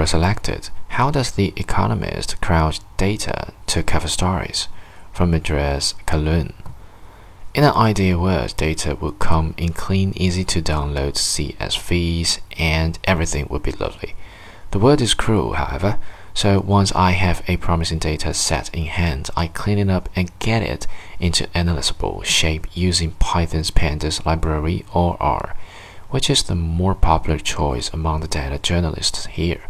For selected, how does the economist crowd data to cover stories? From Idrees Kahloon. In an ideal world, data would come in clean, easy to download CSVs, and everything would be lovely. The world is cruel, however, so once I have a promising data set in hand, I clean it up and get it into analyzable shape using Python's pandas library or R, which is the more popular choice among the data journalists here.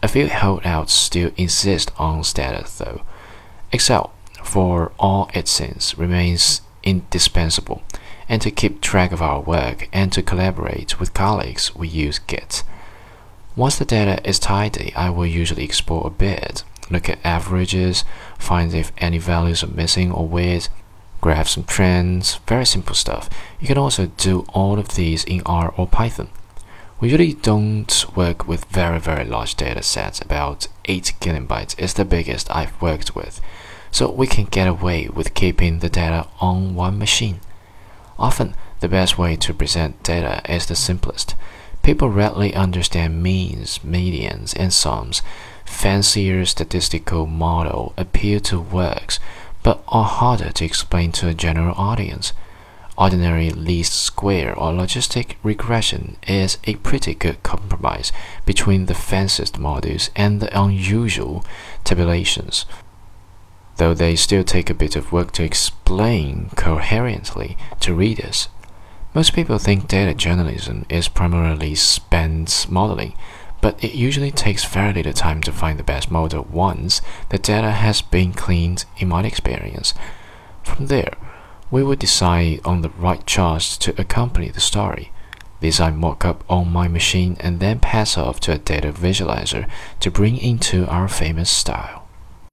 A few holdouts still insist on Stata though. Excel, for all its sins, remains indispensable, and to keep track of our work and to collaborate with colleagues, we use Git. Once the data is tidy, I will usually explore a bit, look at averages, find if any values are missing or weird, graph some trends, very simple stuff. You can also do all of these in R or Python. We usually don't work with very very large data sets, about 8 kilobytes is the biggest I've worked with, so we can get away with keeping the data on one machine. Often, the best way to present data is the simplest. People rarely understand means, medians, and sums. Fancier statistical models appeal to works, but are harder to explain to a general audience. Ordinary least square or logistic regression is a pretty good compromise between the fanciest models and the unusual tabulations, though they still take a bit of work to explain coherently to readers. Most people think data journalism is primarily spent modeling, but it usually takes very little time to find the best model once the data has been cleaned, in my experience. From there, we will decide on the right charts to accompany the story. These I mock up on my machine and then pass off to a data visualizer to bring into our famous style.